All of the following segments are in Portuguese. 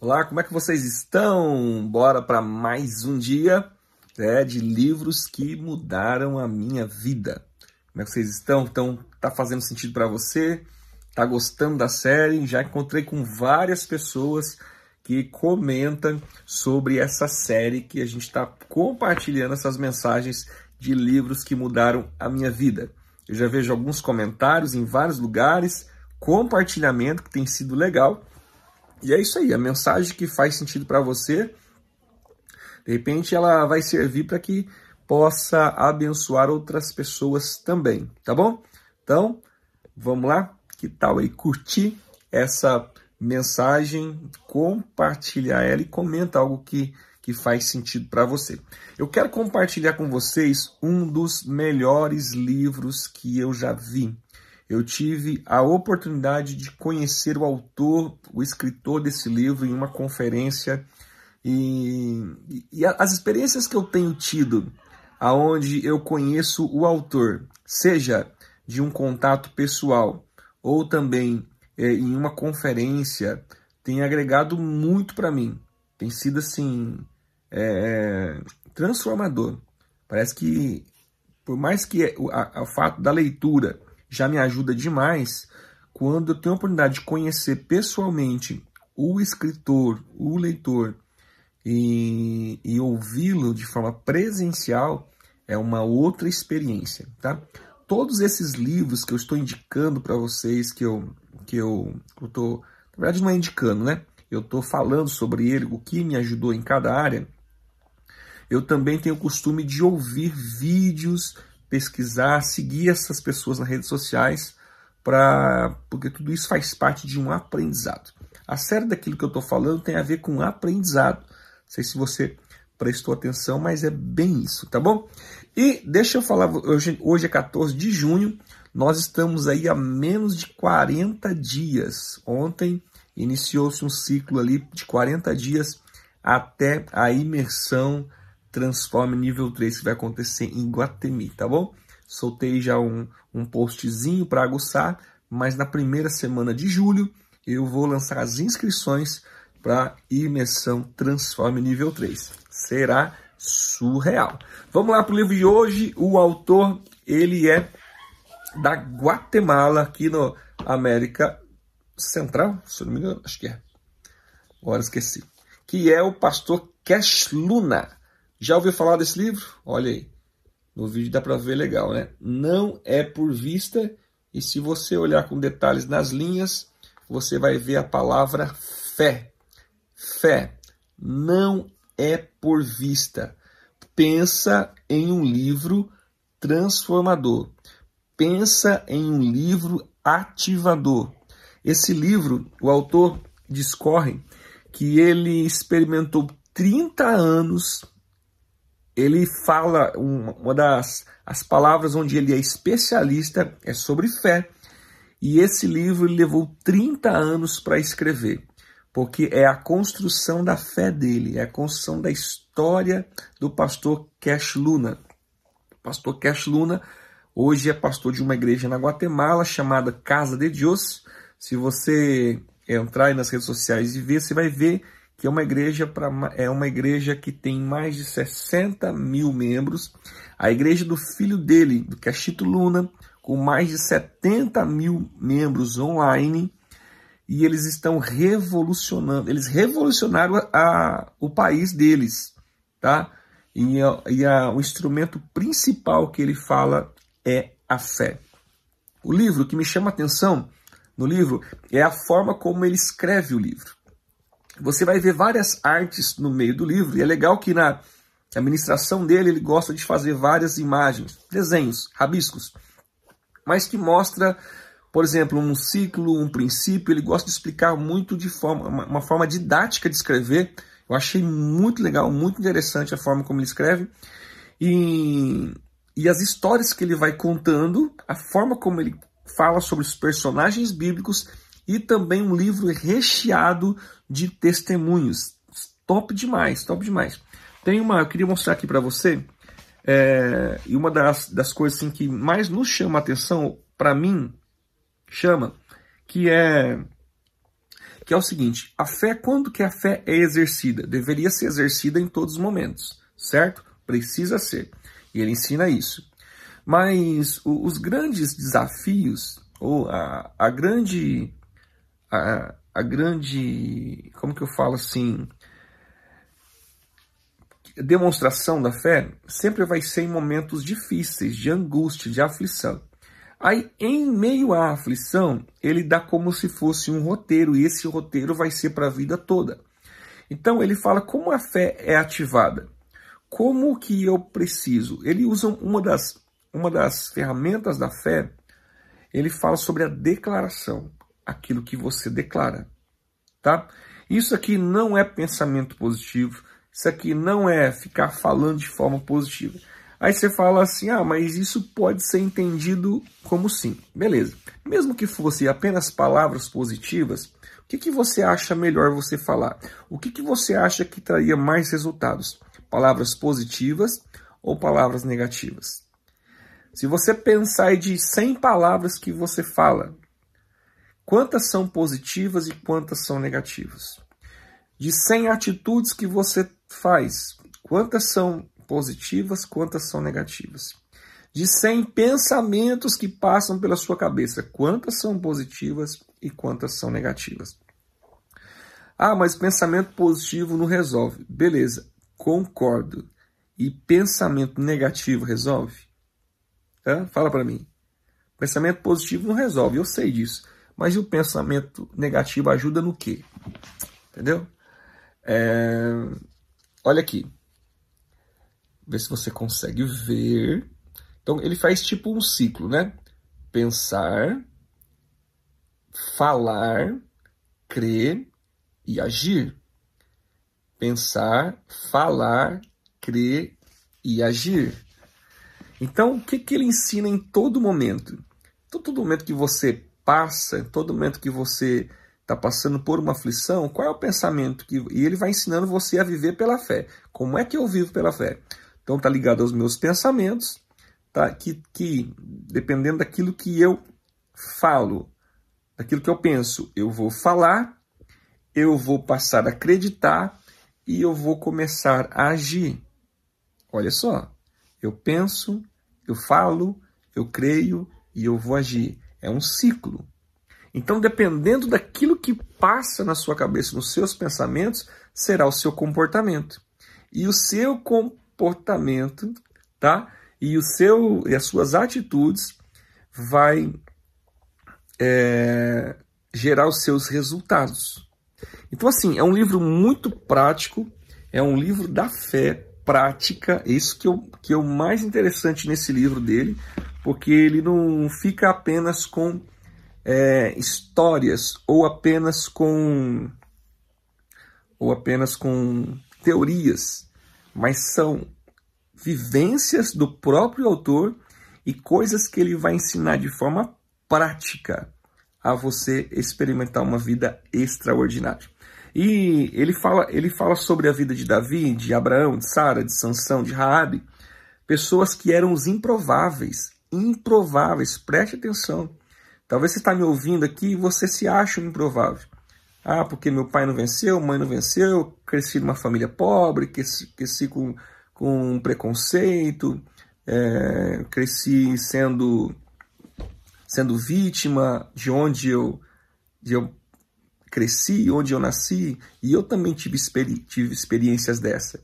Olá, como é que vocês estão? Bora para mais um dia é, de livros que mudaram a minha vida. Como é que vocês estão? Então, tá fazendo sentido para você? Tá gostando da série? Já encontrei com várias pessoas que comentam sobre essa série que a gente está compartilhando essas mensagens de livros que mudaram a minha vida. Eu já vejo alguns comentários em vários lugares, compartilhamento que tem sido legal. E é isso aí, a mensagem que faz sentido para você, de repente ela vai servir para que possa abençoar outras pessoas também, tá bom? Então, vamos lá? Que tal aí curtir essa mensagem, compartilhar ela e comenta algo que, que faz sentido para você. Eu quero compartilhar com vocês um dos melhores livros que eu já vi eu tive a oportunidade de conhecer o autor, o escritor desse livro em uma conferência e, e as experiências que eu tenho tido, aonde eu conheço o autor, seja de um contato pessoal ou também é, em uma conferência, tem agregado muito para mim. Tem sido assim é, transformador. Parece que por mais que o, a, o fato da leitura já me ajuda demais quando eu tenho a oportunidade de conhecer pessoalmente o escritor, o leitor e, e ouvi-lo de forma presencial é uma outra experiência, tá? Todos esses livros que eu estou indicando para vocês, que eu que eu, tô, na verdade não é indicando, né? Eu estou falando sobre ele, o que me ajudou em cada área. Eu também tenho o costume de ouvir vídeos pesquisar, seguir essas pessoas nas redes sociais, pra, porque tudo isso faz parte de um aprendizado. A série daquilo que eu estou falando tem a ver com aprendizado. Não sei se você prestou atenção, mas é bem isso, tá bom? E deixa eu falar, hoje, hoje é 14 de junho, nós estamos aí a menos de 40 dias. Ontem iniciou-se um ciclo ali de 40 dias até a imersão Transforme nível 3 que vai acontecer em Guatemi, tá bom? Soltei já um, um postzinho para aguçar, mas na primeira semana de julho eu vou lançar as inscrições para imersão Transforme nível 3. Será surreal. Vamos lá para o livro de hoje. O autor, ele é da Guatemala, aqui no América Central, se não me engano, acho que é. Agora esqueci. Que é o pastor Cash Luna. Já ouviu falar desse livro? Olha aí. No vídeo dá para ver legal, né? Não é por vista, e se você olhar com detalhes nas linhas, você vai ver a palavra fé. Fé não é por vista. Pensa em um livro transformador. Pensa em um livro ativador. Esse livro, o autor discorre que ele experimentou 30 anos ele fala, uma das as palavras onde ele é especialista é sobre fé. E esse livro levou 30 anos para escrever, porque é a construção da fé dele, é a construção da história do pastor Cash Luna. O pastor Cash Luna hoje é pastor de uma igreja na Guatemala chamada Casa de Deus. Se você entrar nas redes sociais e ver, você vai ver que é uma igreja para é uma igreja que tem mais de 60 mil membros. A igreja do filho dele, do Cachito Luna, com mais de 70 mil membros online. E eles estão revolucionando, eles revolucionaram a, a o país deles, tá? E, a, e a, o instrumento principal que ele fala é a fé. O livro que me chama a atenção no livro é a forma como ele escreve o livro você vai ver várias artes no meio do livro, e é legal que na administração dele ele gosta de fazer várias imagens, desenhos, rabiscos, mas que mostra, por exemplo, um ciclo, um princípio, ele gosta de explicar muito de forma, uma, forma didática de escrever. Eu achei muito legal, muito interessante a forma como ele escreve. E, e as histórias que ele vai contando, a forma como ele fala sobre os personagens bíblicos e também um livro recheado de testemunhos. Top demais, top demais. Tem uma, eu queria mostrar aqui para você, é, e uma das, das coisas assim, que mais nos chama a atenção, para mim, chama, que é que é o seguinte: a fé, quando que a fé é exercida? Deveria ser exercida em todos os momentos, certo? Precisa ser. E ele ensina isso. Mas os grandes desafios, ou a, a grande. A, grande. Como que eu falo assim? Demonstração da fé sempre vai ser em momentos difíceis, de angústia, de aflição. Aí, em meio à aflição, ele dá como se fosse um roteiro, e esse roteiro vai ser para a vida toda. Então, ele fala como a fé é ativada. Como que eu preciso? Ele usa uma das, uma das ferramentas da fé, ele fala sobre a declaração, aquilo que você declara, tá? Isso aqui não é pensamento positivo, isso aqui não é ficar falando de forma positiva. Aí você fala assim: ah, mas isso pode ser entendido como sim. Beleza. Mesmo que fosse apenas palavras positivas, o que, que você acha melhor você falar? O que, que você acha que traria mais resultados? Palavras positivas ou palavras negativas? Se você pensar de 100 palavras que você fala, quantas são positivas e quantas são negativas? De 100 atitudes que você faz, quantas são positivas, quantas são negativas. De 100 pensamentos que passam pela sua cabeça, quantas são positivas e quantas são negativas. Ah, mas pensamento positivo não resolve. Beleza, concordo. E pensamento negativo resolve? Hã? Fala para mim. Pensamento positivo não resolve, eu sei disso. Mas o pensamento negativo ajuda no quê? Entendeu? É... Olha aqui. Ver se você consegue ver. Então, ele faz tipo um ciclo, né? Pensar, falar, crer e agir. Pensar, falar, crer e agir. Então, o que, que ele ensina em todo momento? Então, todo momento que você passa, todo momento que você está passando por uma aflição, qual é o pensamento que. E ele vai ensinando você a viver pela fé. Como é que eu vivo pela fé? Então está ligado aos meus pensamentos, tá? que, que dependendo daquilo que eu falo, daquilo que eu penso, eu vou falar, eu vou passar a acreditar e eu vou começar a agir. Olha só, eu penso, eu falo, eu creio e eu vou agir. É um ciclo. Então, dependendo daquilo que passa na sua cabeça, nos seus pensamentos, será o seu comportamento. E o seu comportamento tá? E o seu e as suas atitudes vai é, gerar os seus resultados. Então assim é um livro muito prático, é um livro da fé prática. É isso que eu que é o mais interessante nesse livro dele, porque ele não fica apenas com é, histórias ou apenas com ou apenas com teorias mas são vivências do próprio autor e coisas que ele vai ensinar de forma prática a você experimentar uma vida extraordinária. E ele fala, ele fala sobre a vida de Davi, de Abraão, de Sara, de Sansão, de Raabe, pessoas que eram os improváveis, improváveis. Preste atenção. Talvez você está me ouvindo aqui e você se acha um improvável. Ah, porque meu pai não venceu, mãe não venceu, cresci numa família pobre, cresci, cresci com, com preconceito, é, cresci sendo, sendo vítima de onde eu, de eu cresci, onde eu nasci, e eu também tive, experi tive experiências dessa.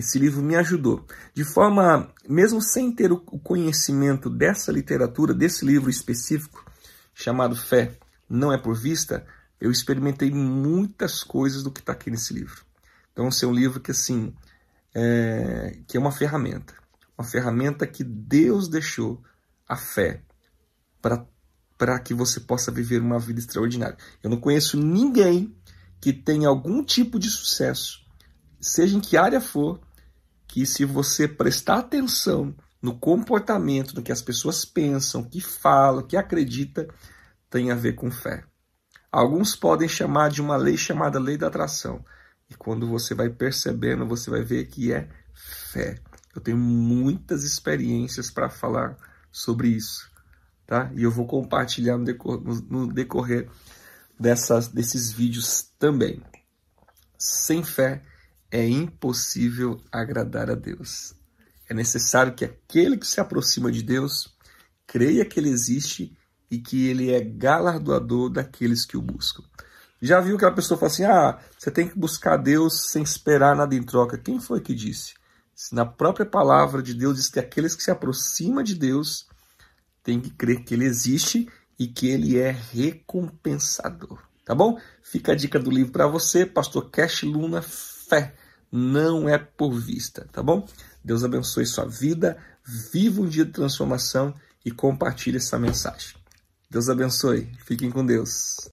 Esse livro me ajudou. De forma, mesmo sem ter o conhecimento dessa literatura, desse livro específico, chamado Fé Não é por Vista, eu experimentei muitas coisas do que está aqui nesse livro. Então, esse é um livro que, assim, é, que é uma ferramenta. Uma ferramenta que Deus deixou a fé para que você possa viver uma vida extraordinária. Eu não conheço ninguém que tenha algum tipo de sucesso, seja em que área for, que se você prestar atenção no comportamento, no que as pessoas pensam, que falam, que acreditam, tem a ver com fé. Alguns podem chamar de uma lei chamada lei da atração. E quando você vai percebendo, você vai ver que é fé. Eu tenho muitas experiências para falar sobre isso, tá? E eu vou compartilhar no decorrer, no decorrer dessas, desses vídeos também. Sem fé é impossível agradar a Deus. É necessário que aquele que se aproxima de Deus creia que ele existe e que ele é galardoador daqueles que o buscam. Já viu que a pessoa fala assim: ah, você tem que buscar Deus sem esperar nada em troca. Quem foi que disse? Na própria palavra de Deus diz que aqueles que se aproximam de Deus têm que crer que ele existe e que ele é recompensador. Tá bom? Fica a dica do livro para você, Pastor Cash Luna, Fé não é por vista, tá bom? Deus abençoe sua vida, viva um dia de transformação e compartilhe essa mensagem. Deus abençoe. Fiquem com Deus.